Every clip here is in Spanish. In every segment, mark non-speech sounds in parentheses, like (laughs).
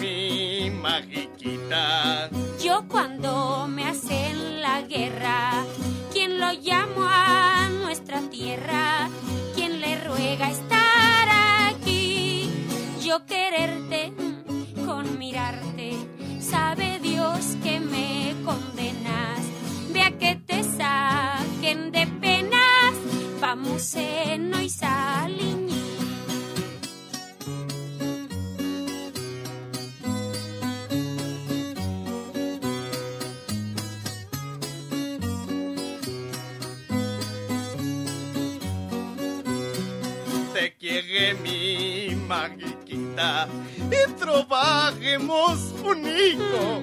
Mi magiquita. Yo cuando me hacen la guerra, ¿quién lo llamo a nuestra tierra? ¿Quién le ruega estar aquí? Yo quererte con mirarte, sabe Dios que me condenas. Vea que te saquen de penas, vamos en y salimos magiquita y trabajemos un hijo.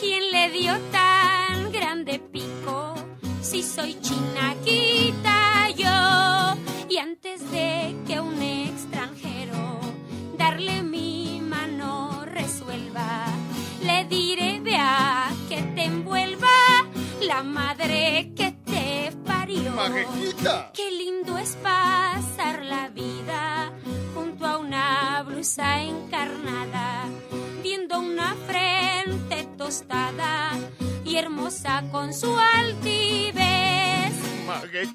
¿Quién le dio tan grande pico? Si soy chinaquita yo. Y antes de que un extranjero darle mi mano resuelva, le diré vea que te envuelva la madre que te parió. Qué lindo es pasar la vida encarnada, viendo una frente tostada y hermosa con su altivez.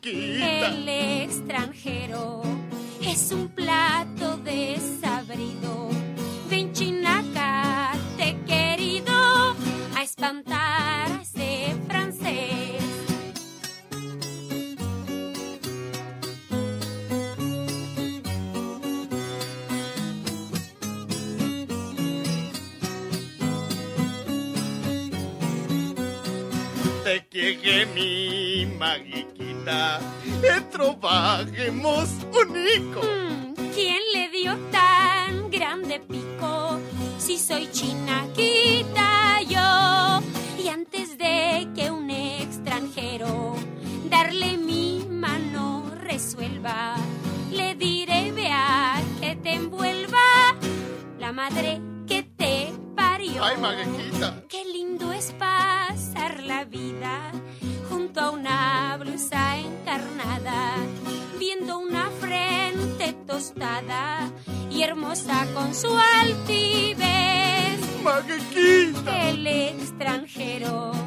El extranjero es un plato desabrido. Ven chinaca, te querido a espantar a mi magiquita, trabajemos unico. Mm, ¿Quién le dio tan grande pico? Si soy chinaquita yo. Y antes de que un extranjero darle mi mano resuelva, le diré vea que te envuelva la madre que te parió. Ay, maguejita. Qué lindo es pasar la vida junto a una blusa encarnada, viendo una frente tostada y hermosa con su altivez. Maguejita. El extranjero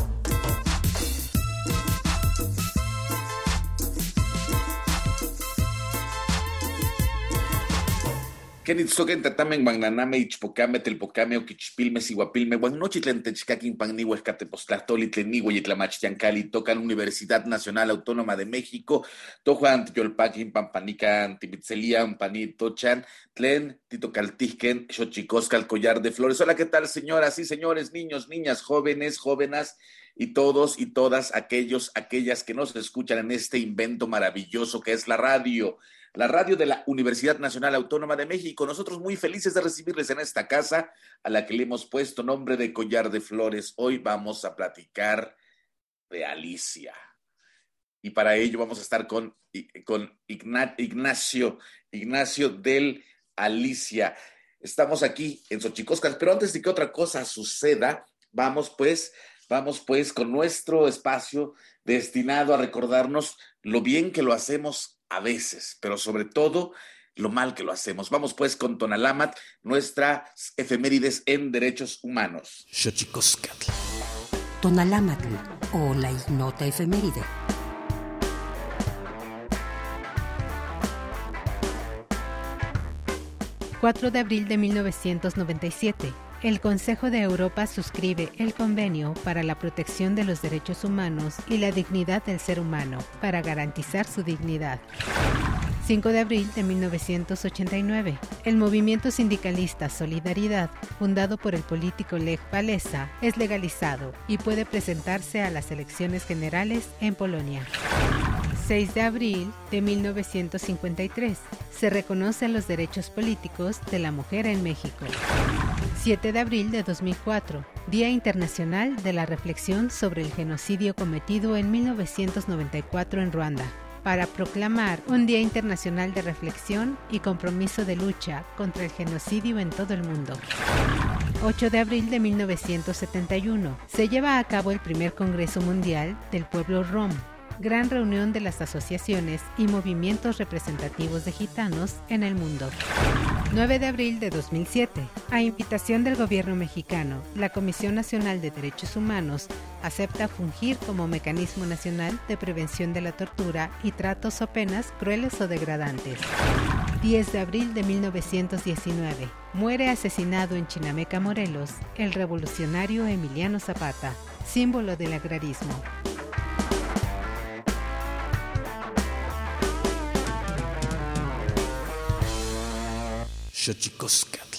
Kenitzoken tatamen magnaname ichpocame telpocame oquichpilme siguapilme guannochitlen techcaquin pannigue escatepostlahtoli tlenigue yitlamachtiancali tocan Universidad Nacional Autónoma de México tojuan tiyolpaquin pampanican timitzelian panitochan tlen titocaltisquen xochicoscal collar de flores. Hola, ¿qué tal señoras y señores, niños, niñas, jóvenes, jóvenes? y todos y todas aquellos, aquellas que nos escuchan en este invento maravilloso que es la radio la radio de la Universidad Nacional Autónoma de México. Nosotros muy felices de recibirles en esta casa a la que le hemos puesto nombre de Collar de Flores. Hoy vamos a platicar de Alicia. y para ello vamos a estar con, con Ignacio, Ignacio del Alicia. Estamos aquí en Xochicoscas, pero antes de que otra cosa suceda, vamos pues, vamos pues con nuestro espacio destinado a recordarnos lo bien que lo hacemos a veces, pero sobre todo lo mal que lo hacemos. Vamos pues con Tonalamat, nuestras efemérides en derechos humanos. Tonalamat o la ignota efeméride. 4 de abril de 1997, el Consejo de Europa suscribe el Convenio para la Protección de los Derechos Humanos y la Dignidad del Ser Humano para garantizar su dignidad. 5 de abril de 1989, el movimiento sindicalista Solidaridad, fundado por el político Lech Walesa, es legalizado y puede presentarse a las elecciones generales en Polonia. 6 de abril de 1953 se reconocen los derechos políticos de la mujer en México. 7 de abril de 2004, Día Internacional de la Reflexión sobre el Genocidio cometido en 1994 en Ruanda, para proclamar un Día Internacional de Reflexión y compromiso de lucha contra el genocidio en todo el mundo. 8 de abril de 1971, se lleva a cabo el primer Congreso Mundial del Pueblo Rom, gran reunión de las asociaciones y movimientos representativos de gitanos en el mundo. 9 de abril de 2007. A invitación del gobierno mexicano, la Comisión Nacional de Derechos Humanos acepta fungir como mecanismo nacional de prevención de la tortura y tratos o penas crueles o degradantes. 10 de abril de 1919. Muere asesinado en Chinameca, Morelos, el revolucionario Emiliano Zapata, símbolo del agrarismo. Xochicoscatl.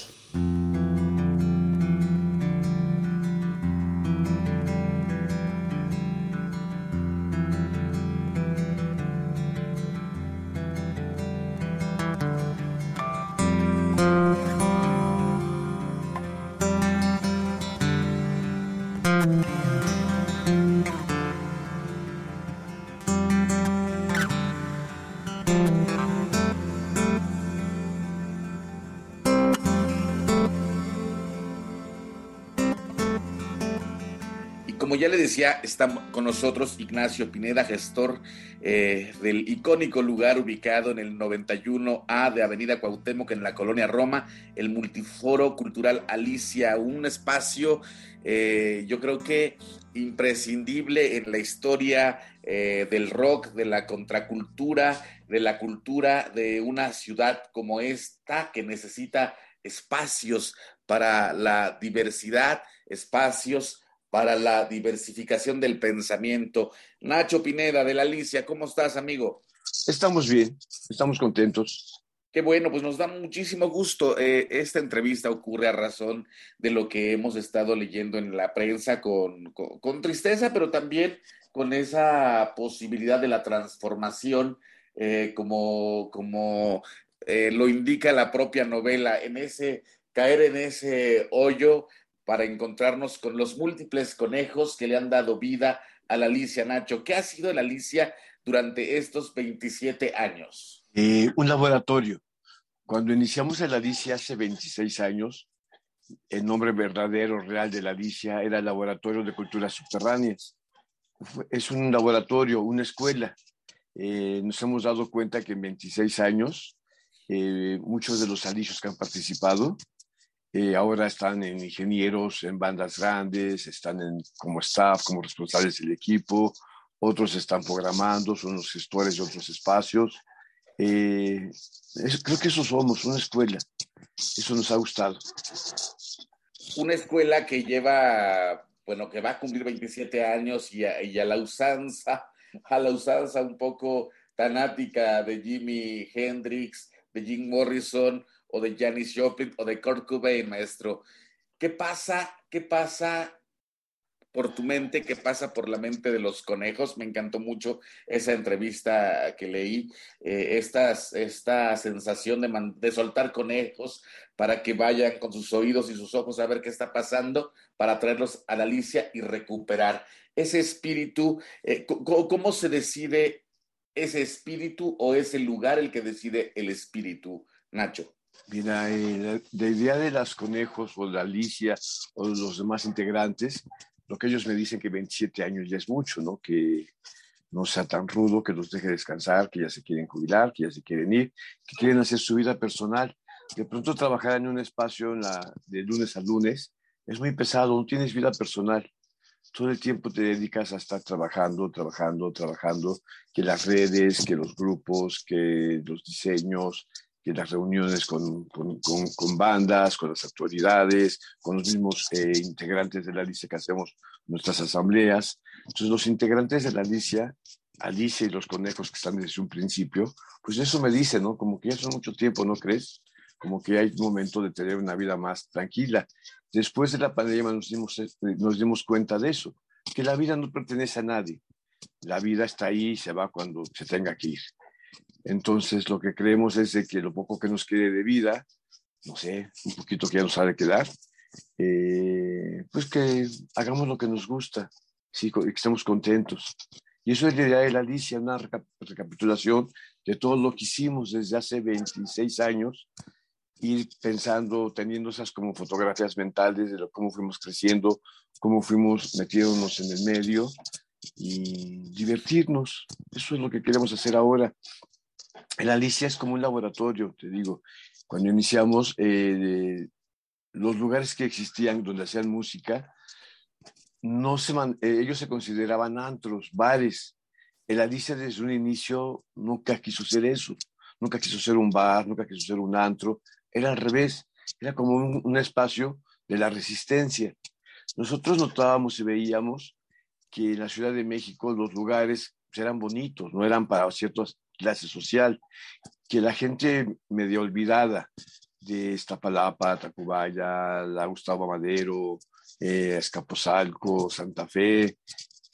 Decía, está con nosotros Ignacio Pineda, gestor eh, del icónico lugar ubicado en el 91A de Avenida Cuauhtémoc en la colonia Roma, el Multiforo Cultural Alicia, un espacio eh, yo creo que imprescindible en la historia eh, del rock, de la contracultura, de la cultura de una ciudad como esta que necesita espacios para la diversidad, espacios para la diversificación del pensamiento. Nacho Pineda de la Alicia, ¿cómo estás, amigo? Estamos bien, estamos contentos. Qué bueno, pues nos da muchísimo gusto. Eh, esta entrevista ocurre a razón de lo que hemos estado leyendo en la prensa con, con, tristeza, pero también con esa posibilidad de la transformación, eh, como, como eh, lo indica la propia novela, en ese caer en ese hoyo para encontrarnos con los múltiples conejos que le han dado vida a la Alicia Nacho. ¿Qué ha sido la Alicia durante estos 27 años? Eh, un laboratorio. Cuando iniciamos la Alicia hace 26 años, el nombre verdadero, real de la Alicia era el Laboratorio de Culturas Subterráneas. Es un laboratorio, una escuela. Eh, nos hemos dado cuenta que en 26 años, eh, muchos de los alicios que han participado eh, ahora están en ingenieros, en bandas grandes, están en, como staff, como responsables del equipo, otros están programando, son los gestores de otros espacios. Eh, creo que eso somos, una escuela. Eso nos ha gustado. Una escuela que lleva, bueno, que va a cumplir 27 años y a, y a la usanza, a la usanza un poco tanática de Jimi Hendrix, de Jim Morrison, o de Janis Joplin o de Kurt Cobain, maestro. ¿Qué pasa? ¿Qué pasa por tu mente, qué pasa por la mente de los conejos. Me encantó mucho esa entrevista que leí, eh, esta sensación de, de soltar conejos para que vayan con sus oídos y sus ojos a ver qué está pasando, para traerlos a la Alicia y recuperar ese espíritu. Eh, ¿Cómo se decide ese espíritu o ese lugar el que decide el espíritu, Nacho? Mira, eh, la, idea de las conejos o de Alicia o los demás integrantes, lo que ellos me dicen que 27 años ya es mucho, ¿no? Que no sea tan rudo, que los deje descansar, que ya se quieren jubilar, que ya se quieren ir, que quieren hacer su vida personal. De pronto trabajar en un espacio de lunes a lunes es muy pesado, no tienes vida personal. Todo el tiempo te dedicas a estar trabajando, trabajando, trabajando, que las redes, que los grupos, que los diseños, que las reuniones con, con, con, bandas, con las autoridades, con los mismos eh, integrantes de la Alicia que hacemos nuestras asambleas. Entonces, los integrantes de la Alicia, Alicia y los conejos que están desde un principio, pues eso me dice, ¿no? Como que ya son mucho tiempo, ¿no crees? Como que hay un momento de tener una vida más tranquila. Después de la pandemia nos dimos, eh, nos dimos cuenta de eso, que la vida no pertenece a nadie. La vida está ahí y se va cuando se tenga que ir. Entonces, lo que creemos es de que lo poco que nos quede de vida, no sé, un poquito que ya nos ha de quedar, eh, pues que hagamos lo que nos gusta, sí, que estemos contentos. Y eso es la idea de la Alicia, una recapitulación de todo lo que hicimos desde hace 26 años, ir pensando, teniendo esas como fotografías mentales de cómo fuimos creciendo, cómo fuimos metiéndonos en el medio y divertirnos. Eso es lo que queremos hacer ahora. El Alicia es como un laboratorio, te digo. Cuando iniciamos, eh, los lugares que existían donde hacían música, no se eh, ellos se consideraban antros, bares. El Alicia desde un inicio nunca quiso ser eso, nunca quiso ser un bar, nunca quiso ser un antro, era al revés, era como un, espacio de la resistencia. Nosotros notábamos y veíamos que en la Ciudad de México los lugares eran bonitos, no eran para ciertas clase social, que la gente medio olvidada de Iztapalapa, Tacubaya, la Gustavo Madero, eh, Escaposalco, Santa Fe,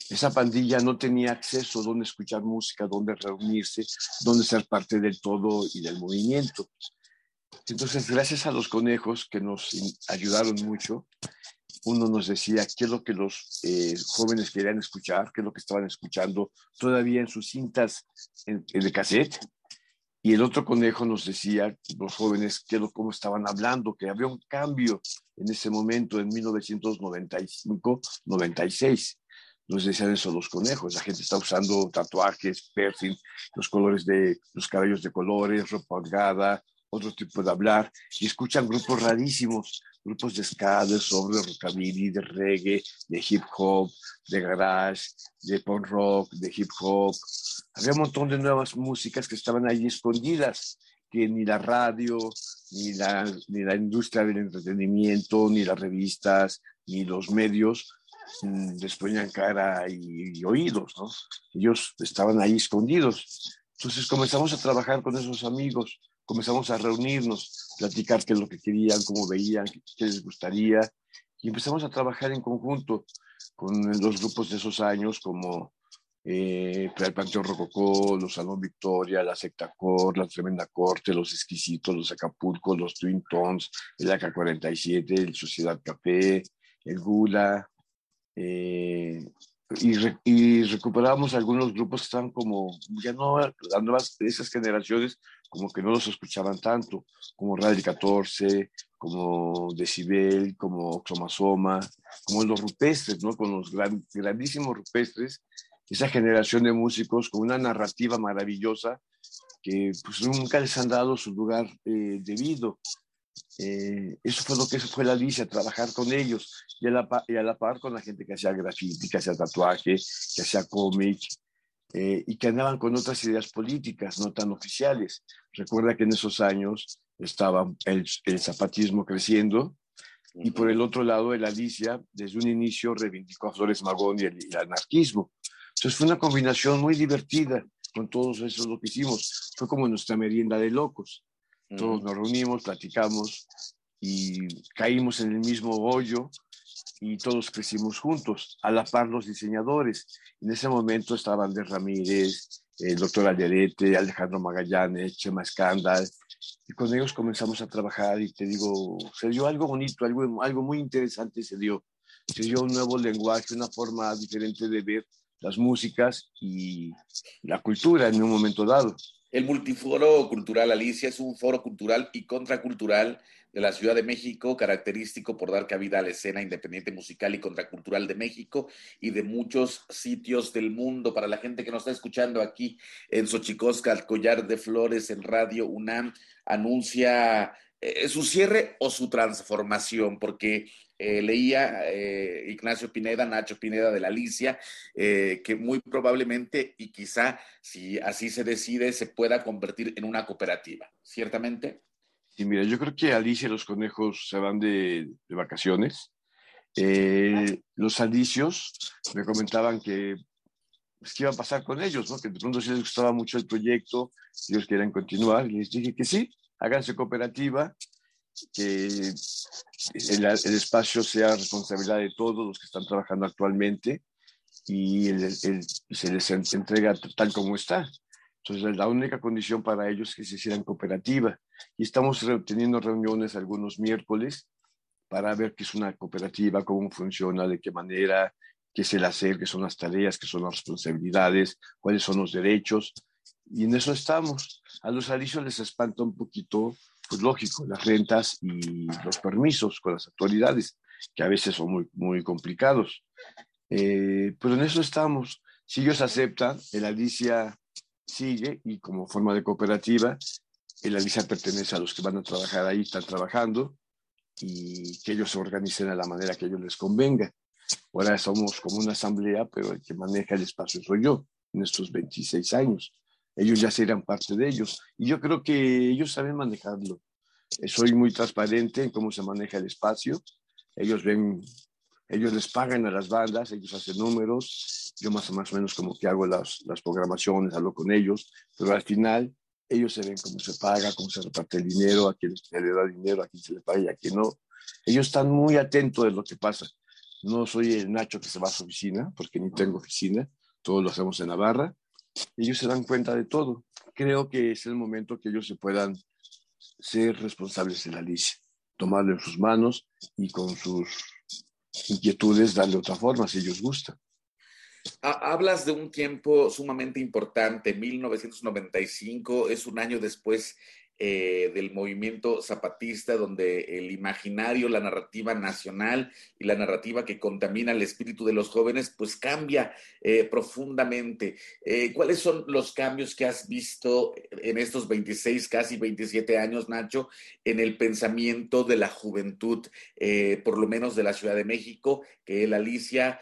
esa pandilla no tenía acceso a dónde escuchar música, dónde reunirse, dónde ser parte del todo y del movimiento. Entonces, gracias a los conejos que nos ayudaron mucho, uno nos decía qué es lo que los eh, jóvenes querían escuchar, qué es lo que estaban escuchando todavía en sus cintas en, el cassette. Y el otro conejo nos decía, los jóvenes, qué lo, cómo estaban hablando, que había un cambio en ese momento, en 1995-96. Nos decían eso los conejos. La gente está usando tatuajes, piercing, los colores de los cabellos de colores, ropa holgada, otro tipo de hablar. Y escuchan grupos rarísimos, grupos de ska, de soul, de rockabilly, de reggae, de hip hop, de garage, de punk rock, de hip hop. Había un montón de nuevas músicas que estaban ahí escondidas, que ni la radio, ni la, ni la industria del entretenimiento, ni las revistas, ni los medios mm, les ponían cara y, y oídos, ¿no? Ellos estaban ahí escondidos. Entonces comenzamos a trabajar con esos amigos comenzamos a reunirnos, platicar qué es lo que querían, cómo veían, qué les gustaría, y empezamos a trabajar en conjunto con los grupos de esos años como eh, el Panteón Rococó, los Salón Victoria, la Secta Cor, la Tremenda Corte, los Exquisitos, los Acapulco, los Twin Tones, el AK-47, el Sociedad Café, el Gula, eh, y, y, recuperamos algunos grupos que estaban como, ya no, las nuevas, esas generaciones, como que no los escuchaban tanto, como Radio 14, como Decibel, como Xomasoma, como los rupestres, ¿no? Con los grandísimos rupestres, esa generación de músicos con una narrativa maravillosa que pues nunca les han dado su lugar eh, debido. Eh, eso fue lo que fue la Alicia, trabajar con ellos y a, la, y a la par con la gente que hacía graffiti, que hacía tatuaje, que hacía cómic eh, y que andaban con otras ideas políticas no tan oficiales. Recuerda que en esos años estaba el, el zapatismo creciendo y por el otro lado el Alicia desde un inicio reivindicó a Flores Magón y el, el anarquismo. Entonces fue una combinación muy divertida con todos eso lo que hicimos. Fue como nuestra merienda de locos. Todos nos reunimos, platicamos y caímos en el mismo hoyo y todos crecimos juntos, a la par los diseñadores. En ese momento estaban de Ramírez, el doctor Alderete, Alejandro Magallanes, Chema Escándal, y con ellos comenzamos a trabajar y te digo, se dio algo bonito, algo, algo muy interesante se dio. Se dio un nuevo lenguaje, una forma diferente de ver las músicas y la cultura en un momento dado. El Multiforo Cultural Alicia es un foro cultural y contracultural de la Ciudad de México, característico por dar cabida a la escena independiente musical y contracultural de México y de muchos sitios del mundo. Para la gente que nos está escuchando aquí en Xochicosca, el collar de flores en Radio UNAM anuncia eh, su cierre o su transformación, porque eh, leía eh, Ignacio Pineda, Nacho Pineda de la Alicia, que muy probablemente y quizá si así se decide se pueda convertir en una cooperativa, ¿ciertamente? Y mira, yo creo que Alicia y los conejos se van de, vacaciones. Eh, los alicios me comentaban que pues, qué iba a pasar con ellos, ¿no? que de pronto si les gustaba mucho el proyecto, ellos querían continuar. Y les dije que sí, háganse cooperativa, que el, el, espacio sea responsabilidad de todos los que están trabajando actualmente y el, se les entrega tal como está. Entonces, la única condición para ellos es que se hicieran cooperativa. Y estamos teniendo reuniones algunos miércoles para ver qué es una cooperativa, cómo funciona, de qué manera, qué es el hacer, qué son las tareas, qué son las responsabilidades, cuáles son los derechos. Y en eso estamos. A los alicios les espanta un poquito, pues lógico, las rentas y los permisos con las autoridades, que a veces son muy, muy complicados. Eh, pero en eso estamos. Si ellos aceptan, el Alicia sigue y como forma de cooperativa, el Alicia pertenece a los que van a trabajar ahí, están trabajando y que ellos se organicen a la manera que a ellos les convenga. Ahora somos como una asamblea, pero el que maneja el espacio soy yo en estos 26 años. Ellos ya serán parte de ellos y yo creo que ellos saben manejarlo. Soy muy transparente en cómo se maneja el espacio. Ellos ven, ellos les pagan a las bandas, ellos hacen números, yo más o, menos como que hago las, las programaciones, hablo con ellos, pero al final ellos se ven cómo se paga, cómo se reparte el dinero, a quién se le da dinero, a quién se le paga y a quién no. Ellos están muy atentos de lo que pasa. No soy el Nacho que se va a su oficina, porque ni tengo oficina, todo lo hacemos en Navarra. Ellos se dan cuenta de todo. Creo que es el momento que ellos se puedan ser responsables de la Alicia, tomarlo en sus manos y con sus inquietudes darle otra forma si ellos gustan. Hablas de un tiempo sumamente importante, 1995, es un año después eh, del movimiento zapatista, donde el imaginario, la narrativa nacional y la narrativa que contamina el espíritu de los jóvenes, pues cambia eh, profundamente. Eh, ¿Cuáles son los cambios que has visto en estos 26, casi 27 años, Nacho, en el pensamiento de la juventud, por lo menos de la Ciudad de México, que el Alicia,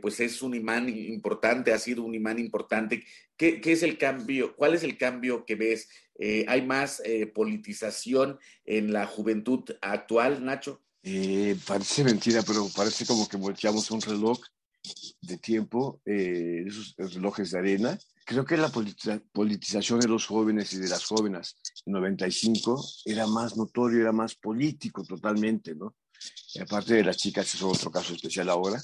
pues es un imán importante, ha sido un imán importante ¿Qué, es el cambio? ¿Cuál es el cambio que ves? Eh, ¿Hay más eh, politización en la juventud actual, Nacho? Eh, parece mentira, pero parece como que volteamos un reloj de tiempo, esos relojes de arena. Creo que la politización de los jóvenes y de las jóvenes en 95 era más notorio, era más político totalmente, ¿no? aparte de las chicas, eso es otro caso especial ahora.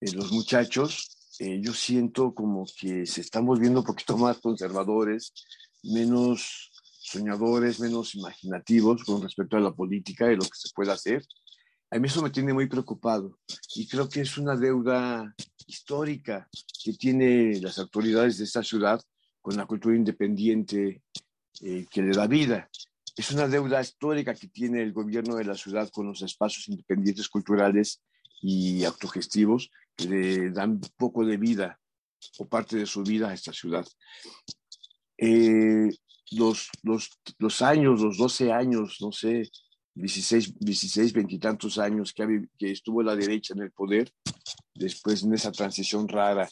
los muchachos eh, yo siento como que se están volviendo un poquito más conservadores, menos soñadores, menos imaginativos con respecto a la política y lo que se puede hacer. A mí eso me tiene muy preocupado y creo que es una deuda histórica que tiene las autoridades de esta ciudad con la cultura independiente eh, que le da vida. Es una deuda histórica que tiene el gobierno de la ciudad con los espacios independientes culturales y autogestivos que le dan poco de vida o parte de su vida a esta ciudad. Eh, los, los, los, años, los 12 años, no sé, 16, 16 veintitantos años que, que, estuvo la derecha en el poder, después en esa transición rara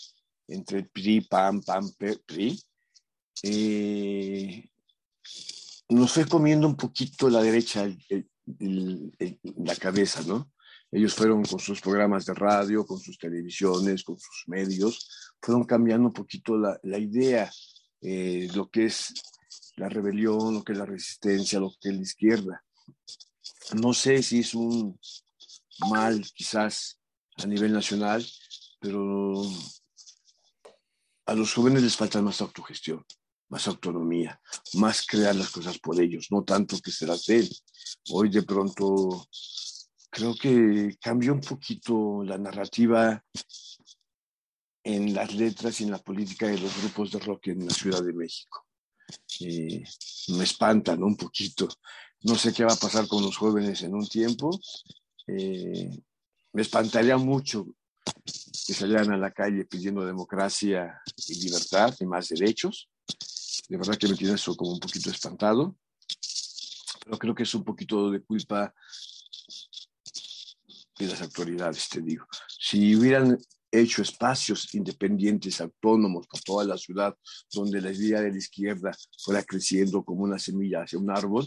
entre el PRI, PAN, PAN, PRI, eh, nos fue comiendo un poquito la derecha la cabeza, ¿no? Ellos fueron con sus programas de radio, con sus televisiones, con sus medios, fueron cambiando un poquito la, la idea, eh, lo que es la rebelión, lo que es la resistencia, lo que es la izquierda. No sé si es un mal quizás a nivel nacional, pero a los jóvenes les falta más autogestión, más autonomía, más crear las cosas por ellos, no tanto que se las den. Hoy de pronto creo que cambió un poquito la narrativa en las letras y en la política de los grupos de rock en la Ciudad de México. Eh, me espantan un poquito. No sé qué va a pasar con los jóvenes en un tiempo. Eh, me espantaría mucho que salieran a la calle pidiendo democracia y libertad y más derechos. De verdad que me tiene eso como un poquito espantado. Pero creo que es un poquito de culpa de las autoridades, te digo. Si hubieran hecho espacios independientes, autónomos por toda la ciudad, donde la idea de la izquierda fuera creciendo como una semilla hacia un árbol,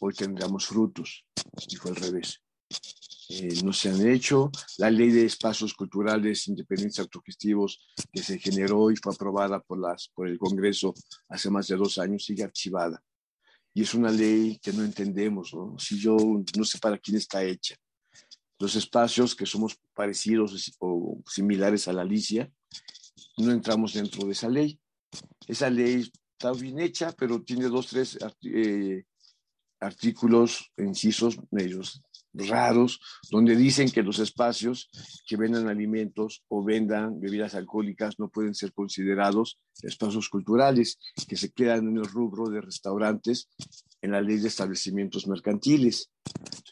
hoy tendríamos frutos. Y fue al revés. Eh, no se han hecho. La ley de espacios culturales independientes autogestivos que se generó y fue aprobada por, las, por el Congreso hace más de dos años sigue archivada. Y es una ley que no entendemos, ¿no? Si yo no sé para quién está hecha. Los espacios que somos parecidos o similares a la Alicia, no entramos dentro de esa ley. Esa ley está bien hecha, pero tiene dos, tres eh, artículos, incisos medios raros, donde dicen que los espacios que vendan alimentos o vendan bebidas alcohólicas no pueden ser considerados espacios culturales, que se quedan en el rubro de restaurantes en la ley de establecimientos mercantiles.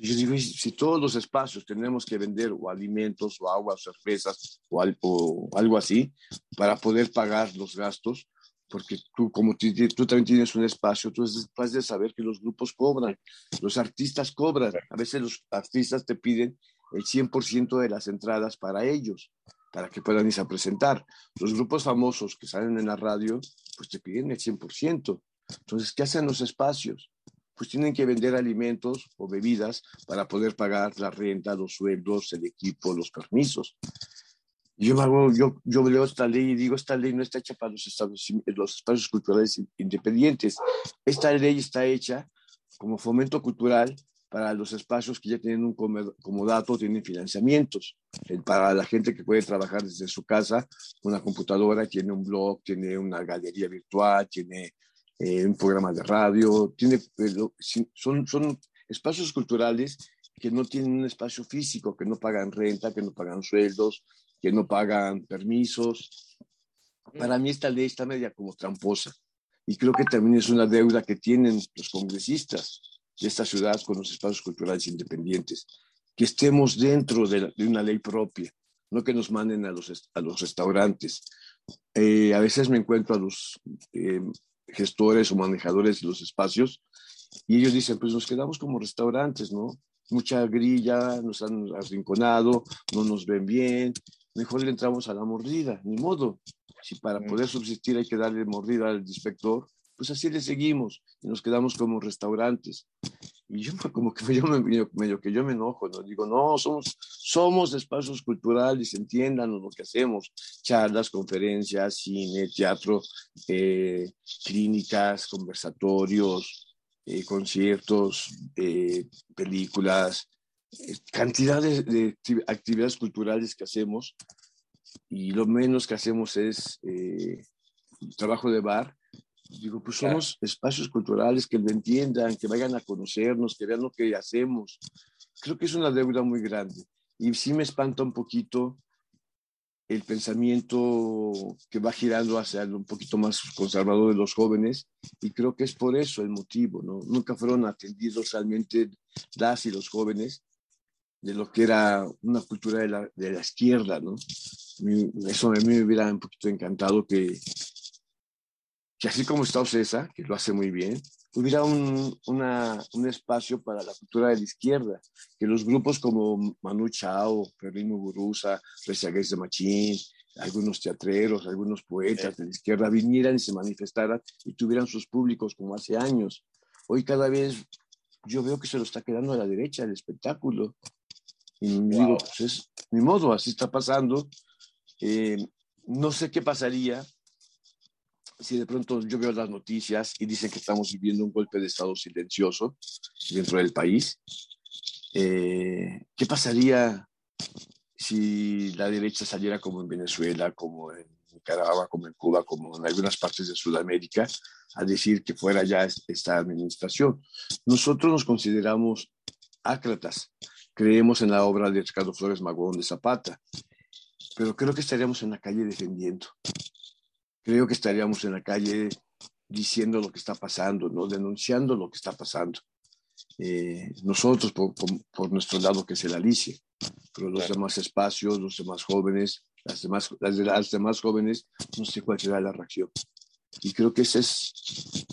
Yo digo, si todos los espacios tenemos que vender o alimentos o aguas o cervezas o algo, o algo así para poder pagar los gastos, porque tú, como tú, también tienes un espacio, tú es capaz de saber que los grupos cobran, los artistas cobran. A veces los artistas te piden el 100% de las entradas para ellos, para que puedan irse a presentar. Los grupos famosos que salen en la radio, pues te piden el 100%. Entonces, ¿qué hacen los espacios? Pues tienen que vender alimentos o bebidas para poder pagar la renta, los sueldos, el equipo, los permisos. Yo, yo, yo leo esta ley y digo, esta ley no está hecha para los, los espacios culturales independientes. Esta ley está hecha como fomento cultural para los espacios que ya tienen un comodato, tienen financiamientos. Para la gente que puede trabajar desde su casa, una computadora, tiene un blog, tiene una galería virtual, tiene eh, un programa de radio, tiene, son, son espacios culturales que no tienen un espacio físico, que no pagan renta, que no pagan sueldos, que no pagan permisos. Para mí esta ley está media como tramposa y creo que también es una deuda que tienen los congresistas de esta ciudad con los espacios culturales independientes, que estemos dentro de, una ley propia, no que nos manden a los, a los restaurantes. Eh, a veces me encuentro a los eh, gestores o manejadores de los espacios y ellos dicen, pues nos quedamos como restaurantes, ¿no? Mucha grilla, nos han arrinconado, no nos ven bien, mejor le entramos a la mordida, ni modo. Si para poder subsistir hay que darle mordida al inspector, pues así le seguimos y nos quedamos como restaurantes. Y yo como (laughs) que yo me, enojo, ¿no? Digo, no, somos, somos espacios culturales, entiendan lo que hacemos, charlas, conferencias, cine, teatro, eh, clínicas, conversatorios, eh, conciertos, eh, películas, cantidad de, actividades culturales que hacemos y lo menos que hacemos es eh, trabajo de bar. Digo, pues somos espacios culturales que lo entiendan, que vayan a conocernos, que vean lo que hacemos. Creo que es una deuda muy grande. Y sí me espanta un poquito el pensamiento que va girando hacia un poquito más conservador de los jóvenes y creo que es por eso el motivo, ¿no? Nunca fueron atendidos realmente las y los jóvenes de lo que era una cultura de la, de la izquierda, ¿no? Eso a mí me hubiera un poquito encantado que, que así como está Ocesa, que lo hace muy bien, hubiera un, una, un espacio para la cultura de la izquierda, que los grupos como Manu Chao, Fermín Muguruza, Rezagués de Machín, algunos teatreros, algunos poetas de la izquierda vinieran y se manifestaran y tuvieran sus públicos como hace años. Hoy cada vez yo veo que se lo está quedando a la derecha el espectáculo. Y digo, pues es mi modo, así está pasando. Eh, no sé qué pasaría si de pronto yo veo las noticias y dicen que estamos viviendo un golpe de Estado silencioso dentro del país. Eh, ¿Qué pasaría si la derecha saliera como en Venezuela, como en Nicaragua, como en Cuba, como en algunas partes de Sudamérica, a decir que fuera ya esta administración. Nosotros nos consideramos ácratas, creemos en la obra de Ricardo Flores Magón de Zapata, pero creo que estaríamos en la calle defendiendo. Creo que estaríamos en la calle diciendo lo que está pasando, ¿no? denunciando lo que está pasando. Eh, nosotros por, por, nuestro lado, que es el Alicia, pero los demás espacios, los demás jóvenes, las demás, las, las demás jóvenes, no sé cuál será la reacción. Y creo que ese es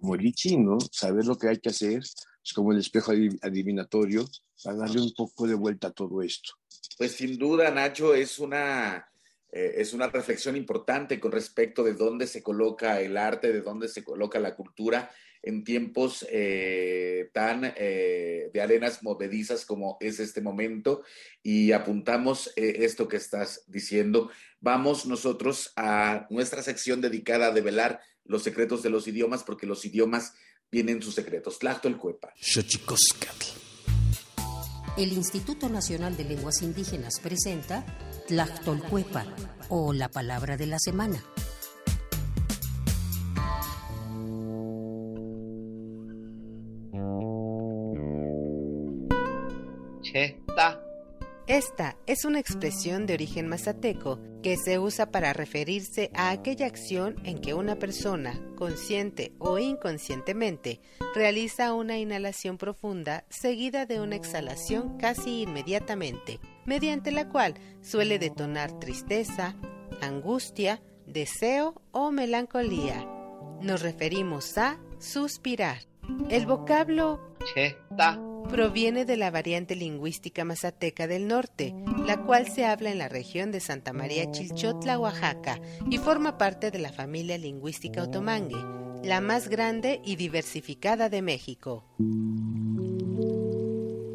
como el ¿no? Saber lo que hay que hacer, es como el espejo adivinatorio, para darle un poco de vuelta a todo esto. Pues sin duda, Nacho, es una, eh, es una reflexión importante con respecto de dónde se coloca el arte, de dónde se coloca la cultura en tiempos eh, tan eh, de arenas movedizas como es este momento y apuntamos esto que estás diciendo. Vamos nosotros a nuestra sección dedicada a develar los secretos de los idiomas porque los idiomas tienen sus secretos. el Cuepa. El Instituto Nacional de Lenguas Indígenas presenta Tlactolcuepa o la palabra de la semana. Cheta. Esta es una expresión de origen mazateco que se usa para referirse a aquella acción en que una persona, consciente o inconscientemente, realiza una inhalación profunda seguida de una exhalación casi inmediatamente, mediante la cual suele detonar tristeza, angustia, deseo o melancolía. Nos referimos a suspirar. El vocablo cheta proviene de la variante lingüística mazateca del norte, la cual se habla en la región de Santa María Chilchotla, Oaxaca, y forma parte de la familia lingüística otomangue, la más grande y diversificada de México.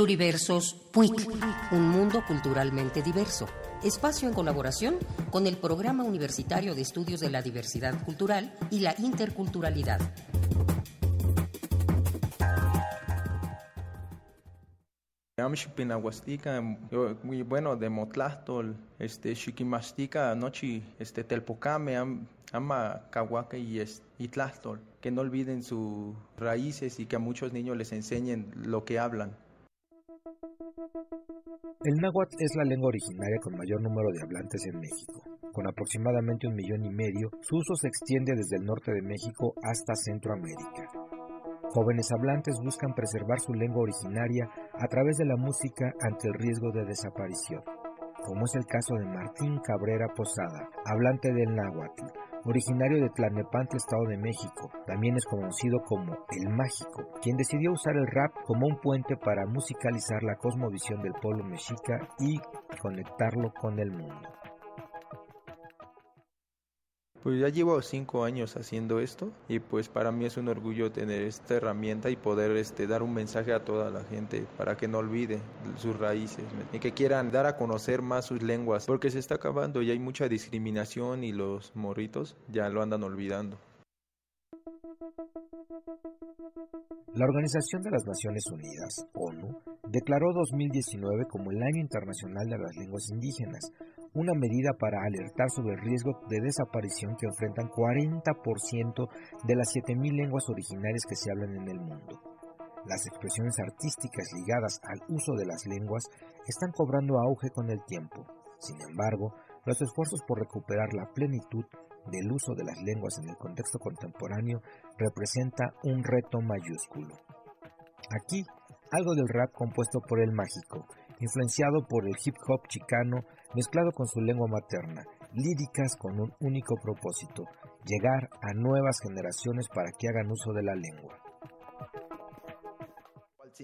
Pluriversos PUIC, un mundo culturalmente diverso. Espacio en colaboración con el Programa Universitario de Estudios de la Diversidad Cultural y la Interculturalidad. Amxipinahuastica, muy bueno, de Motlastol, este, Xiquimastica, Nochi, este, Telpocame, am, Ama, Cahuaca y, y. Que no olviden sus raíces y que a muchos niños les enseñen lo que hablan. El náhuatl es la lengua originaria con mayor número de hablantes en México. Con aproximadamente un millón y medio, su uso se extiende desde el norte de México hasta Centroamérica. Jóvenes hablantes buscan preservar su lengua originaria a través de la música ante el riesgo de desaparición, como es el caso de Martín Cabrera Posada, hablante del náhuatl, originario de Tlalnepantla, Estado de México. También es conocido como El Mágico, quien decidió usar el rap como un puente para musicalizar la cosmovisión del pueblo mexica y conectarlo con el mundo. Pues ya llevo cinco años haciendo esto y pues para mí es un orgullo tener esta herramienta y poder este, dar un mensaje a toda la gente para que no olvide sus raíces y que quieran dar a conocer más sus lenguas porque se está acabando y hay mucha discriminación y los morritos ya lo andan olvidando. La Organización de las Naciones Unidas, ONU, declaró 2019 como el Año Internacional de las Lenguas Indígenas, una medida para alertar sobre el riesgo de desaparición que enfrentan 40% de las 7.000 lenguas originarias que se hablan en el mundo. Las expresiones artísticas ligadas al uso de las lenguas están cobrando auge con el tiempo. Sin embargo, los esfuerzos por recuperar la plenitud del uso de las lenguas en el contexto contemporáneo representa un reto mayúsculo. Aquí, algo del rap compuesto por el mágico, influenciado por el hip hop chicano mezclado con su lengua materna, líricas con un único propósito, llegar a nuevas generaciones para que hagan uso de la lengua.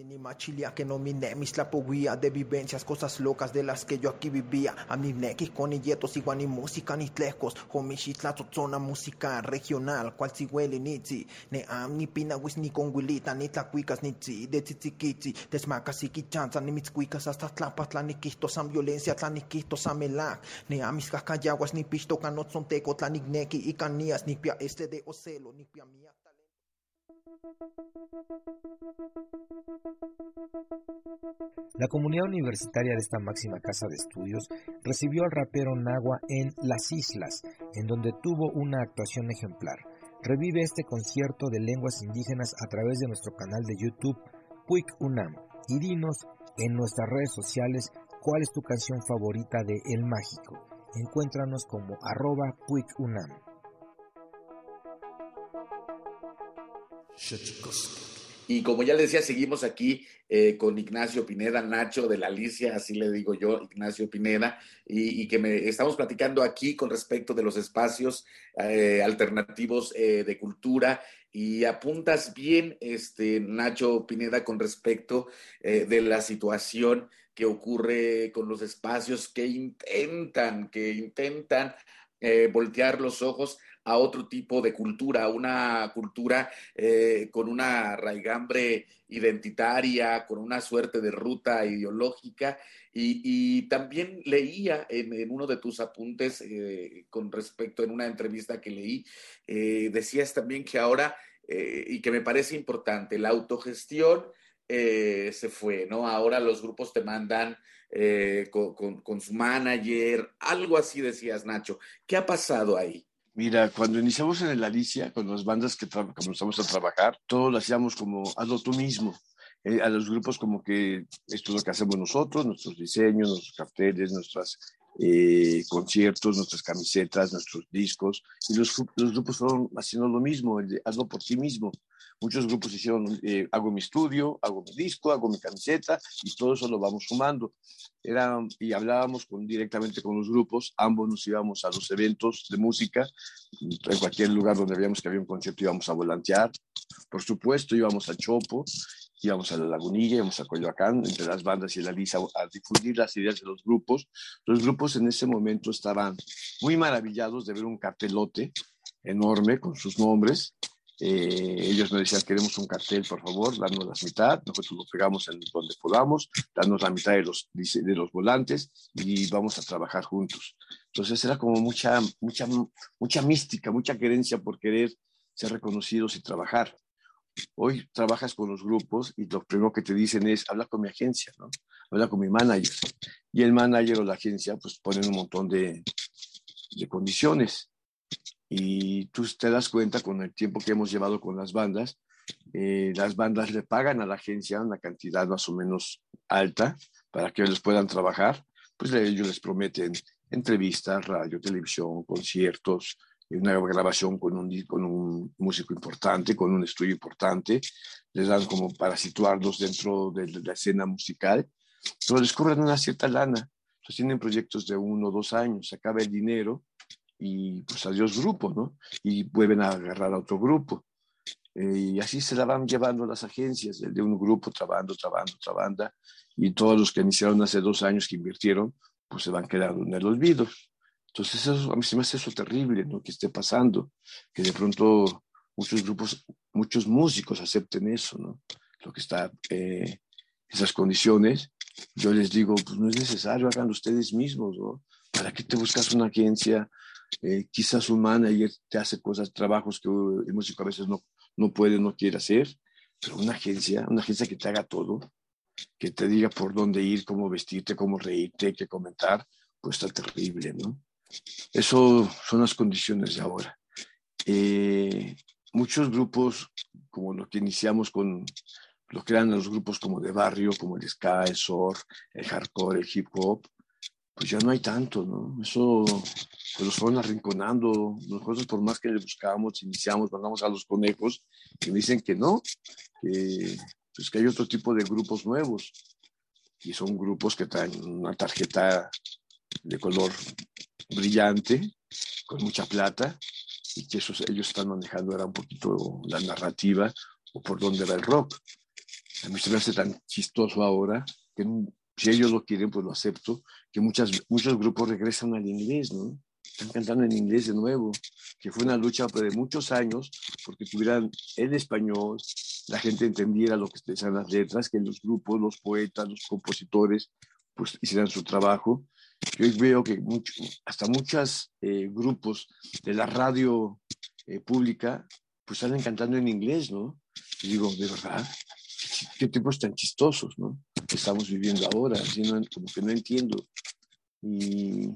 Ni machilia que no mine mis la poguía de vivencias, cosas locas de las que yo aquí vivía. A mi nequis con yetos igual ni música ni tlejos. Homishitla zona música regional, cual si huele ni tzi. Ne am ni pinawis ni conguilita ni tlacuicas ni tzi. De tzitzikitzi, desmacas y quichanza ni mitzcuicas hasta tlapas tlaniquistos san violencia tlaniquistos san melac. Ne amis cascayaguas ni pisto canot son teco tlanicnequi y canías ni pia este de ocelo ni pia mía. La comunidad universitaria de esta máxima casa de estudios recibió al rapero Nagua en Las Islas, en donde tuvo una actuación ejemplar. Revive este concierto de lenguas indígenas a través de nuestro canal de YouTube Puig Unam y dinos en nuestras redes sociales cuál es tu canción favorita de El Mágico. Encuéntranos como arroba Unam. Y como ya les decía, seguimos aquí eh, con Ignacio Pineda, Nacho de la Alicia, así le digo yo, Ignacio Pineda, y, que me estamos platicando aquí con respecto de los espacios eh, alternativos eh, de cultura. Y apuntas bien, este, Nacho Pineda, con respecto de la situación que ocurre con los espacios que intentan, que intentan voltear los ojos a otro tipo de cultura, una cultura eh, con una raigambre identitaria, con una suerte de ruta ideológica. Y, también leía en, uno de tus apuntes eh, con respecto en una entrevista que leí, eh, decías también que ahora, y que me parece importante, la autogestión se fue, ¿no? Ahora los grupos te mandan con su manager, algo así decías, Nacho. ¿Qué ha pasado ahí? Mira, cuando iniciamos en el Alicia, con las bandas que comenzamos a trabajar, todo lo hacíamos como hazlo tú mismo. Eh, a los grupos como que esto es lo que hacemos nosotros, nuestros diseños, nuestros carteles, nuestros eh, conciertos, nuestras camisetas, nuestros discos. Y los, los, grupos fueron haciendo lo mismo, el de, hazlo por ti mismo. Muchos grupos hicieron, eh, hago mi estudio, hago mi disco, hago mi camiseta y todo eso lo vamos sumando. Era, y hablábamos con, directamente con los grupos, ambos nos íbamos a los eventos de música, en cualquier lugar donde veíamos que había un concierto íbamos a volantear. Por supuesto, íbamos a Chopo, íbamos a La Lagunilla, íbamos a Coyoacán, entre las bandas y la Lisa, a difundir las ideas de los grupos. Los grupos en ese momento estaban muy maravillados de ver un cartelote enorme con sus nombres Eh, ellos me decían, queremos un cartel, por favor, danos la mitad, nosotros lo pegamos en donde podamos, danos la mitad de los, de los volantes y vamos a trabajar juntos. Entonces era como mucha, mucha, mucha mística, mucha querencia por querer ser reconocidos y trabajar. Hoy trabajas con los grupos y lo primero que te dicen es, habla con mi agencia, ¿no? Habla con mi manager. Y el manager o la agencia pues ponen un montón de, de condiciones. Y tú te das cuenta con el tiempo que hemos llevado con las bandas, eh, las bandas le pagan a la agencia una cantidad más o menos alta para que ellos puedan trabajar, pues ellos les prometen entrevistas, radio, televisión, conciertos, una grabación con un, con un músico importante, con un estudio importante, les dan como para situarlos dentro de la escena musical, pero les cobran una cierta lana, entonces tienen proyectos de uno o dos años, acaba el dinero y pues adiós grupo, ¿no? Y vuelven a agarrar a otro grupo. Eh, y así se la van llevando las agencias, de un grupo trabando, trabando, trabando, y todos los que iniciaron hace dos años que invirtieron, pues se van quedando en el olvido. Entonces eso, a mí se me hace eso terrible, ¿no? Que esté pasando, que de pronto muchos grupos, muchos músicos acepten eso, ¿no? Lo que está, eh, esas condiciones, yo les digo, pues no es necesario, hagan ustedes mismos, ¿no? ¿Para qué te buscas una agencia? Eh, quizás un manager te hace cosas, trabajos que el músico a veces no, no puede, no quiere hacer, pero una agencia, una agencia que te haga todo, que te diga por dónde ir, cómo vestirte, cómo reírte, qué comentar, pues está terrible, ¿no? Eso son las condiciones de ahora. Eh, muchos grupos, como lo que iniciamos con lo que eran los grupos como de barrio, como el ska, el surf, el hardcore, el hip hop, pues ya no hay tanto, ¿no? Eso pues los fueron arrinconando. Nosotros, por más que le buscábamos, iniciamos, mandamos a los conejos, y me dicen que no, que, pues que hay otro tipo de grupos nuevos. Y son grupos que traen una tarjeta de color brillante, con mucha plata, y que esos, ellos están manejando era un poquito la narrativa o por dónde va el rock. A mí se me hace tan chistoso ahora que si ellos lo quieren, pues lo acepto, que muchas, muchos grupos regresan al inglés, ¿no? Están cantando en inglés de nuevo, que fue una lucha de muchos años porque tuvieran el español, la gente entendiera lo que decían las letras, que los grupos, los poetas, los compositores, pues hicieran su trabajo. Yo veo que mucho, hasta muchos eh, grupos de la radio eh, pública, pues salen cantando en inglés, ¿no? Y digo, de verdad, qué tiempos tan chistosos, ¿no? Que estamos viviendo ahora, así como que no entiendo. Y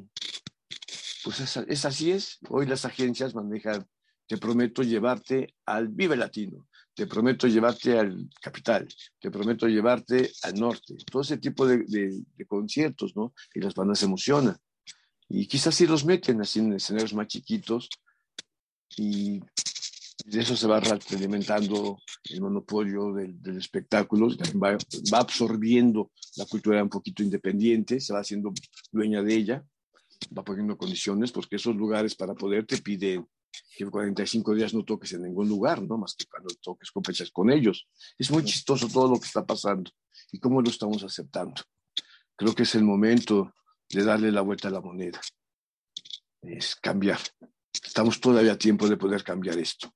pues es, así es. Hoy las agencias manejan, te prometo llevarte al Vive Latino, te prometo llevarte al Capital, te prometo llevarte al Norte, todo ese tipo de, de, conciertos, ¿no? Y las bandas se emocionan. Y quizás sí los meten así en escenarios más chiquitos y de eso se va alimentando el monopolio del, del espectáculo, va, va, absorbiendo la cultura un poquito independiente, se va haciendo dueña de ella, va poniendo condiciones, porque esos lugares para poder te piden que 45 días no toques en ningún lugar, ¿no? Más que cuando toques con fechas con ellos. Es muy chistoso todo lo que está pasando y cómo lo estamos aceptando. Creo que es el momento de darle la vuelta a la moneda. Es cambiar. Estamos todavía a tiempo de poder cambiar esto.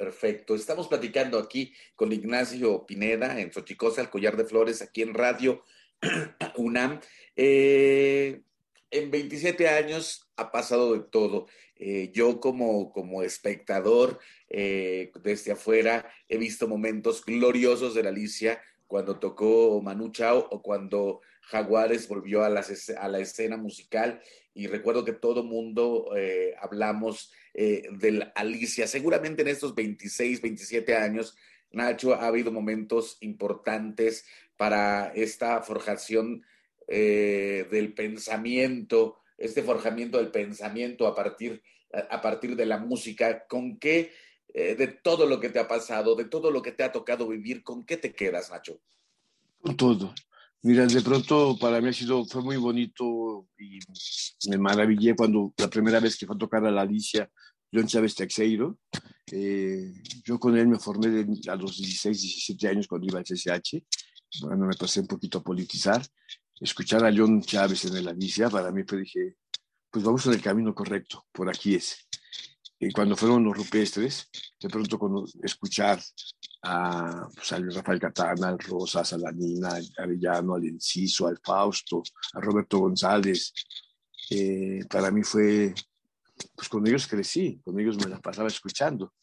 Perfecto. Estamos platicando aquí con Ignacio Pineda en Xochicosa, el Collar de Flores, aquí en Radio (clears throat) UNAM. Eh, en 27 años ha pasado de todo. Eh, yo como, como espectador eh, desde afuera he visto momentos gloriosos de la Alicia cuando tocó Manu Chao o cuando Jaguares volvió a la, escena musical y recuerdo que todo mundo eh, hablamos de Alicia. Seguramente en estos 26, 27 años, Nacho, ha habido momentos importantes para esta forjación eh, del pensamiento, este forjamiento del pensamiento a partir, a partir de la música, ¿con qué, eh, de todo lo que te ha pasado, de todo lo que te ha tocado vivir, con qué te quedas, Nacho? Con todo. Mira, de pronto para mí ha sido, fue muy bonito y me maravillé cuando la primera vez que fue a tocar a la Alicia, John Chávez Texeiro. Eh, yo con él me formé a los 16, 17 años cuando iba al CCH. Bueno, me pasé un poquito a politizar escuchar a John Chávez en el Alicia, para mí fue dije, pues vamos en el camino correcto, por aquí es. y cuando fueron los rupestres, de pronto cuando escuchar a, pues, Rafael Catana, al Rosas, a la Nina, al Arellano, al Enciso, al Fausto, a Roberto González, eh, para mí fue, pues con ellos crecí, con ellos me la pasaba escuchando.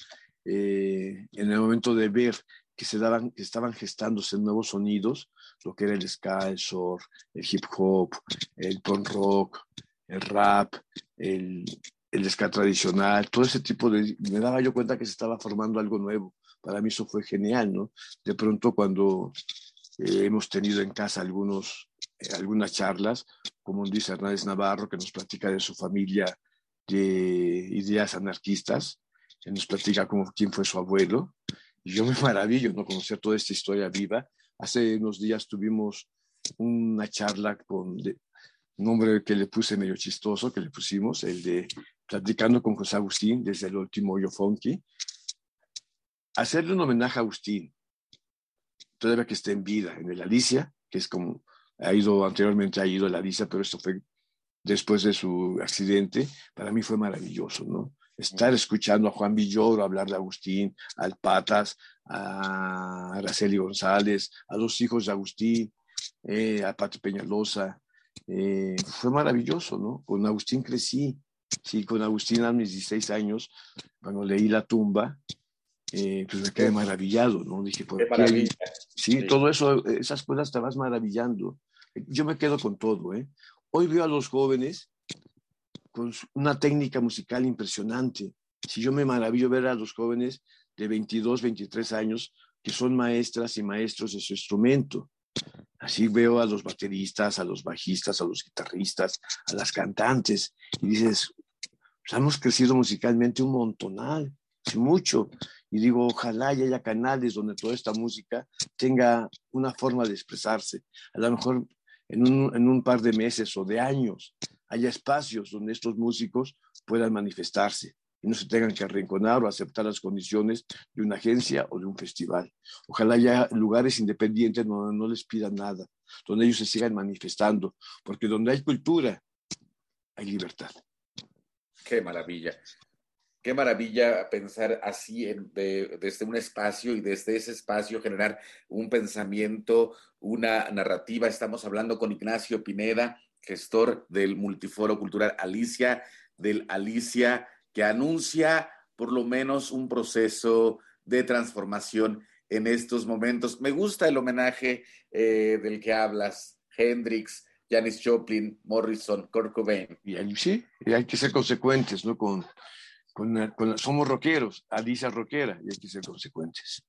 Eh, en el momento de ver que se daban, que estaban gestándose nuevos sonidos, lo que era el ska, el surf, el hip hop, el punk rock, el rap, el ska tradicional, todo ese tipo de... Me daba yo cuenta que se estaba formando algo nuevo. Para mí eso fue genial, ¿no? De pronto cuando eh, hemos tenido en casa algunos, eh, algunas charlas, como dice Hernández Navarro, que nos platica de su familia de ideas anarquistas, que nos platica como quién fue su abuelo, y yo me (laughs) maravillo, ¿no? Conocer toda esta historia viva. Hace unos días tuvimos una charla con un nombre que le puse medio chistoso, que le pusimos, el de platicando con José Agustín desde el último Yo Funky, hacerle un homenaje a Agustín, todavía que esté en vida, en el Alicia, que es como ha ido anteriormente, ha ido la Alicia, pero esto fue después de su accidente, para mí fue maravilloso, ¿no? Estar escuchando a Juan Villoro hablar de Agustín, al Patas, a Araceli González, a los hijos de Agustín, eh, a Pati Peñalosa, eh, fue maravilloso, ¿no? Con Agustín crecí, sí, con Agustín a mis 16 años, cuando leí La tumba, eh, pues me quedé maravillado, ¿no? Dije, ¿por qué? Sí, todo eso, esas cosas te vas maravillando. Yo me quedo con todo, ¿eh? Hoy veo a los jóvenes con una técnica musical impresionante. Si yo me maravillo ver a los jóvenes de 22, 23 años que son maestras y maestros de su instrumento. Así veo a los bateristas, a los bajistas, a los guitarristas, a las cantantes, y dices, pues hemos crecido musicalmente un montonal, mucho. Y digo, ojalá haya canales donde toda esta música tenga una forma de expresarse. A lo mejor en un, en un par de meses o de años haya espacios donde estos músicos puedan manifestarse y no se tengan que arrinconar o aceptar las condiciones de una agencia o de un festival. Ojalá haya lugares independientes donde no les pidan nada, donde ellos se sigan manifestando, porque donde hay cultura, hay libertad. Qué maravilla. Qué maravilla pensar así desde un espacio y desde ese espacio generar un pensamiento, una narrativa. Estamos hablando con Ignacio Pineda, gestor del Multiforo Cultural Alicia, del Alicia, que anuncia por lo menos un proceso de transformación en estos momentos. Me gusta el homenaje eh, del que hablas, Hendrix, Janis Joplin, Morrison, Kurt Cobain. Y sí, y hay que ser consecuentes, ¿no? Somos rockeros, Alicia rockera, y hay que ser consecuentes.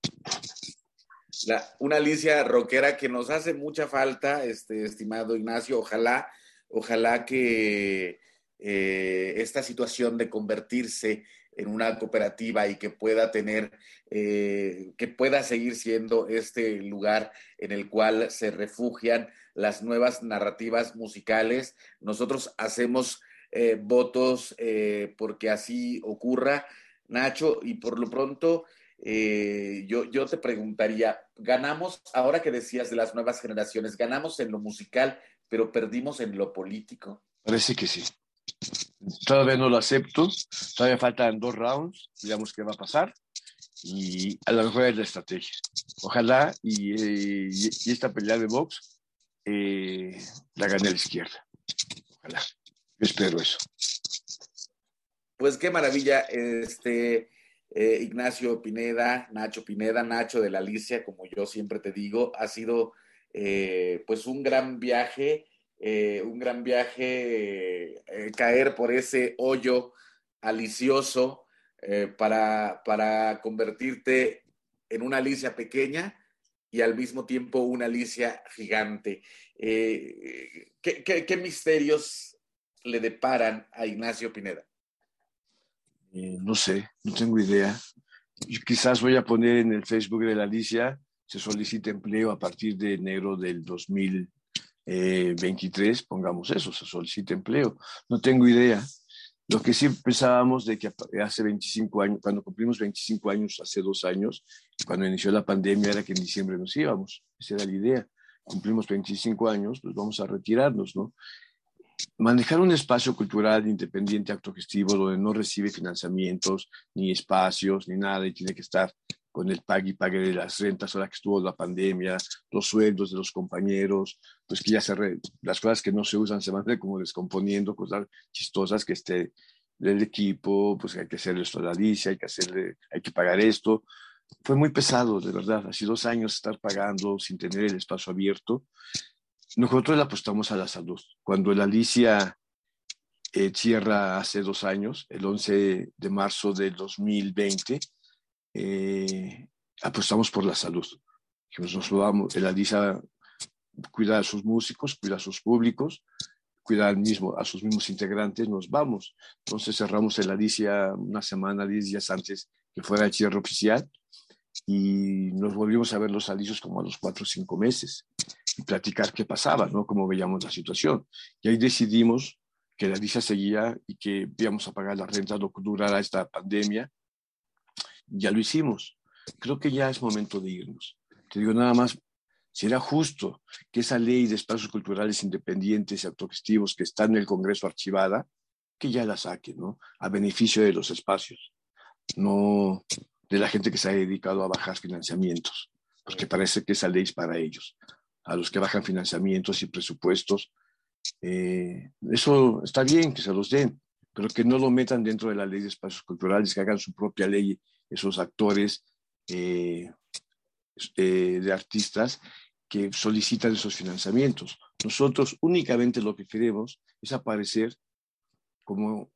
una Alicia rockera que nos hace mucha falta, este, estimado Ignacio. Ojalá, ojalá que eh, esta situación de convertirse en una cooperativa y que pueda tener, eh, que pueda seguir siendo este lugar en el cual se refugian las nuevas narrativas musicales. Nosotros hacemos eh, votos eh, porque así ocurra, Nacho, y por lo pronto eh, yo, yo te preguntaría, ganamos, ahora que decías de las nuevas generaciones, ganamos en lo musical, pero perdimos en lo político. Parece que sí. Todavía no lo acepto, todavía faltan dos rounds, digamos qué va a pasar, y a lo mejor es la estrategia. Ojalá y, y esta pelea de box la gane la izquierda. Ojalá espero eso. Pues qué maravilla, este eh, Ignacio Pineda, Nacho Pineda, Nacho de la Alicia, como yo siempre te digo, ha sido eh, pues un gran viaje, eh, un gran viaje caer por ese hoyo alicioso para, para convertirte en una Alicia pequeña y al mismo tiempo una Alicia gigante. ¿qué, qué, qué misterios le deparan a Ignacio Pineda? Eh, no sé, no tengo idea. quizás voy a poner en el Facebook de la Alicia, se solicita empleo a partir de enero del 2023, pongamos eso, se solicita empleo. No tengo idea. Lo que sí pensábamos de que hace 25 años, cuando cumplimos 25 años, hace dos años, cuando inició la pandemia, era que en diciembre nos íbamos. Esa era la idea. Cumplimos 25 años, pues vamos a retirarnos, ¿no? Manejar un espacio cultural independiente, autogestivo, donde no recibe financiamientos, ni espacios, ni nada, y tiene que estar con el pague y pague de las rentas, ahora que estuvo la pandemia, los sueldos de los compañeros, pues que ya se las cosas que no se usan se van como descomponiendo, cosas chistosas que esté del equipo, pues hay que hacerle esto a la hay que hacerle, hay que pagar esto. Fue muy pesado, de verdad, así dos años estar pagando sin tener el espacio abierto. Nosotros le apostamos a la salud. Cuando la Alicia eh, cierra hace dos años, el 11 de marzo del 2020, eh, apostamos por la salud. Nos vamos, el Alicia cuida a sus músicos, cuida a sus públicos, cuida al mismo, a sus mismos integrantes, nos vamos. Entonces cerramos el Alicia una semana, diez días antes que fuera el cierre oficial y nos volvimos a ver los alicios como a los cuatro o cinco meses y platicar qué pasaba, ¿no? Cómo veíamos la situación. Y ahí decidimos que la Alicia seguía y que íbamos a pagar la renta lo que durara esta pandemia. Ya lo hicimos. Creo que ya es momento de irnos. Te digo nada más, Será justo que esa ley de espacios culturales independientes y autogestivos que está en el Congreso archivada, que ya la saquen, ¿no? A beneficio de los espacios, no de la gente que se ha dedicado a bajar financiamientos, porque parece que esa ley es para ellos, a los que bajan financiamientos y presupuestos. Eh, eso está bien que se los den, pero que no lo metan dentro de la ley de espacios culturales, que hagan su propia ley esos actores eh, eh, de artistas que solicitan esos financiamientos. Nosotros únicamente lo que queremos es aparecer como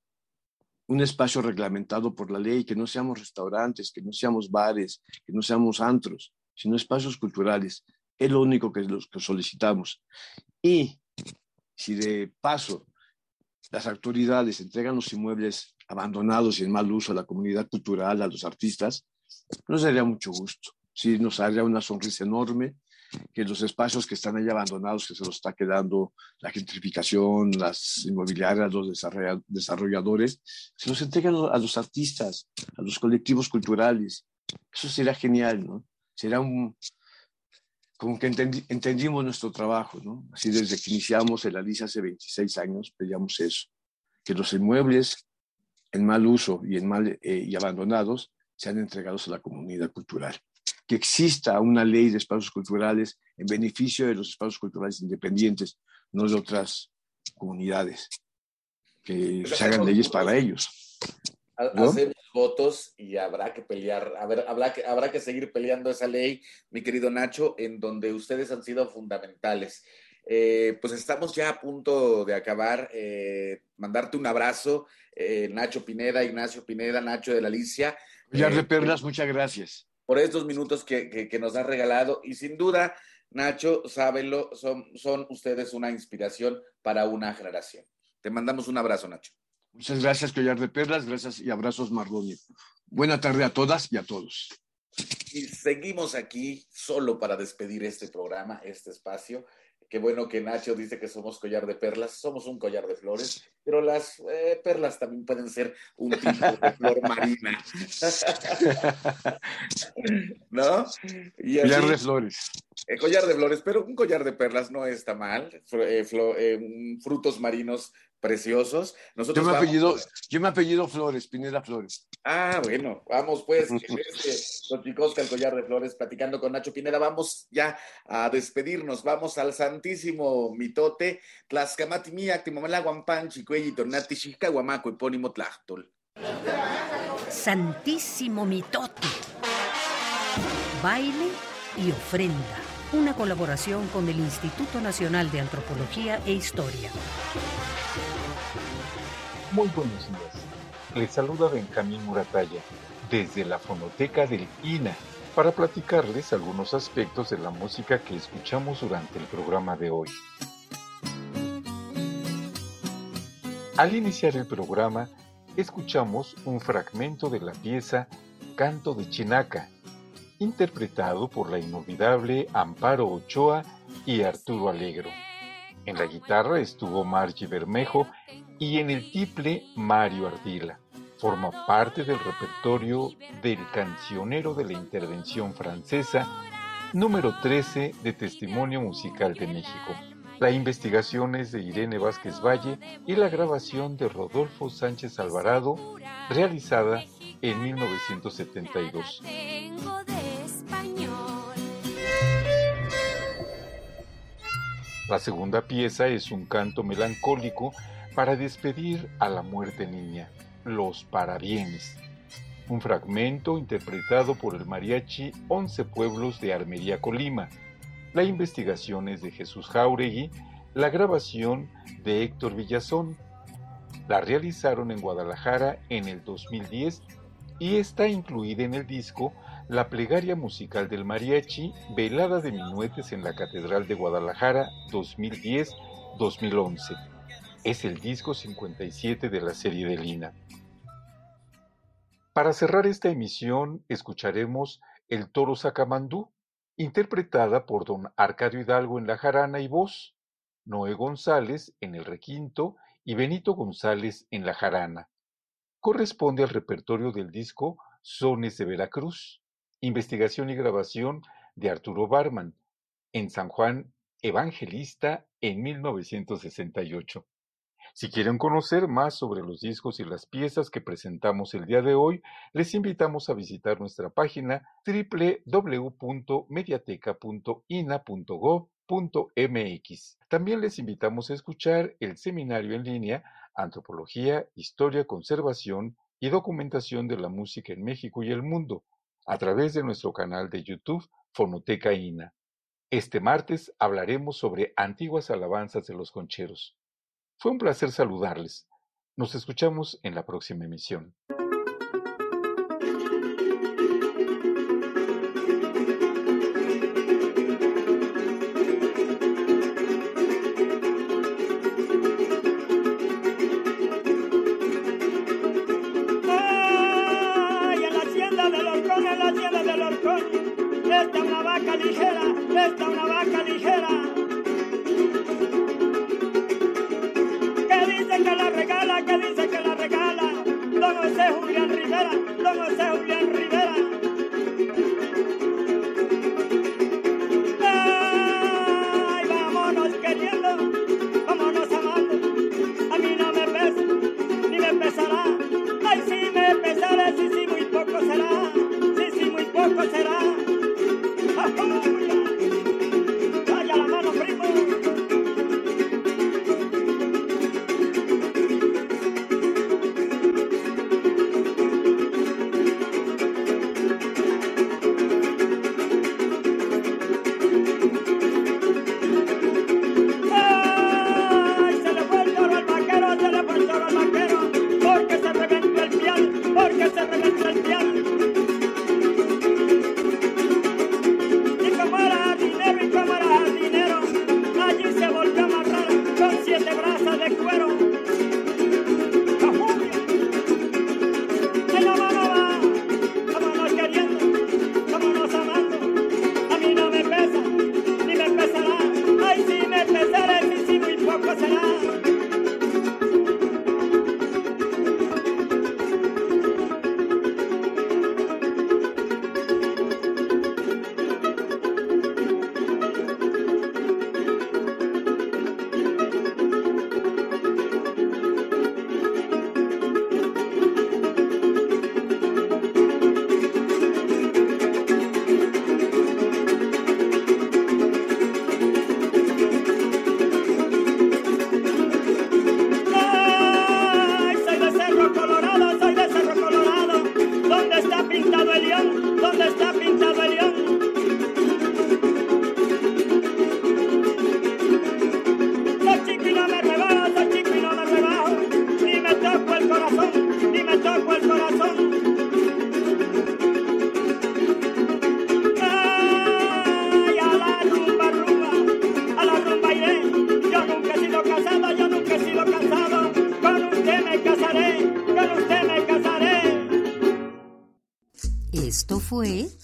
un espacio reglamentado por la ley, que no seamos restaurantes, que no seamos bares, que no seamos antros, sino espacios culturales. Es lo único que, los que solicitamos. Y si de paso las autoridades entregan los inmuebles abandonados y en mal uso a la comunidad cultural, a los artistas, nos daría mucho gusto. Sí, nos haría una sonrisa enorme que los espacios que están ahí abandonados, que se los está quedando la gentrificación, las inmobiliarias, los desarrolladores, se los entregan a los artistas, a los colectivos culturales. Eso sería genial, ¿no? Será un, como que entendimos nuestro trabajo, ¿no? Así desde que iniciamos el Alicia hace 26 años, pedíamos eso, que los inmuebles en mal uso y, en mal, eh, y abandonados sean entregados a la comunidad cultural que exista una ley de espacios culturales en beneficio de los espacios culturales independientes, no de otras comunidades, que se hagan leyes para ellos. Hacemos votos y habrá que pelear, habrá, que, habrá que seguir peleando esa ley, mi querido Nacho, en donde ustedes han sido fundamentales. Eh, pues estamos ya a punto de acabar. Eh, mandarte un abrazo, eh, Nacho Pineda, Ignacio Pineda, Nacho de la Alicia. Villar de Perlas, muchas gracias por estos minutos que, nos has regalado. Y sin duda, Nacho, sábenlo, son, son ustedes una inspiración para una generación. Te mandamos un abrazo, Nacho. Muchas gracias, Collar de Perlas. Gracias y abrazos, Marlonio. Buena tarde a todas y a todos. Y seguimos aquí solo para despedir este programa, este espacio. Qué bueno que Nacho dice que somos collar de perlas, somos un collar de flores, pero las eh, perlas también pueden ser un tipo de flor (laughs) marina. (laughs) ¿No? collar de flores. Eh, collar de flores, pero un collar de perlas no está mal. Eh, frutos marinos preciosos. Nosotros yo, me apellido, yo me apellido Flores, Pineda Flores. Ah, bueno, vamos pues, (laughs) los chicos el collar de flores, platicando con Nacho Pineda, vamos ya a despedirnos, vamos al santísimo mitote, Tlaxcamatimiac, Timamalaguampan, Chicuelli, Tornati, Chicahuamaco, epónimo Tlachtol. Santísimo mitote. Baile y ofrenda. Una colaboración con el Instituto Nacional de Antropología e Historia. Muy buenos días. Les saluda Benjamín Murataya desde la fonoteca del INA para platicarles algunos aspectos de la música que escuchamos durante el programa de hoy. Al iniciar el programa, escuchamos un fragmento de la pieza Canto de Chinaca, interpretado por la inolvidable Amparo Ochoa y Arturo Alegro. En la guitarra estuvo Margie Bermejo y en el tiple Mario Ardila. Forma parte del repertorio del cancionero de la intervención francesa número 13 de Testimonio Musical de México. La investigación es de Irene Vázquez Valle y la grabación de Rodolfo Sánchez Alvarado, realizada en 1972. La segunda pieza es un canto melancólico para despedir a la muerte niña, Los Parabienes, un fragmento interpretado por el mariachi Once Pueblos de Armería Colima. La investigación es de Jesús Jauregui, la grabación de Héctor Villazón. La realizaron en Guadalajara en el 2010 y está incluida en el disco La plegaria musical del mariachi, velada de minuetes en la Catedral de Guadalajara 2010-2011. Es el disco 57 de la serie de Lina. Para cerrar esta emisión, escucharemos El Toro Sacamandú, interpretada por don Arcadio Hidalgo en la jarana y voz, Noé González en el requinto y Benito González en la jarana corresponde al repertorio del disco Sones de Veracruz, investigación y grabación de Arturo Barman, en San Juan Evangelista en 1968. Si quieren conocer más sobre los discos y las piezas que presentamos el día de hoy, les invitamos a visitar nuestra página www.mediateca.ina.gov.mx. También les invitamos a escuchar el seminario en línea Antropología, Historia, Conservación y Documentación de la Música en México y el Mundo, a través de nuestro canal de YouTube Fonoteca INA. Este martes hablaremos sobre antiguas alabanzas de los concheros. Fue un placer saludarles. Nos escuchamos en la próxima emisión.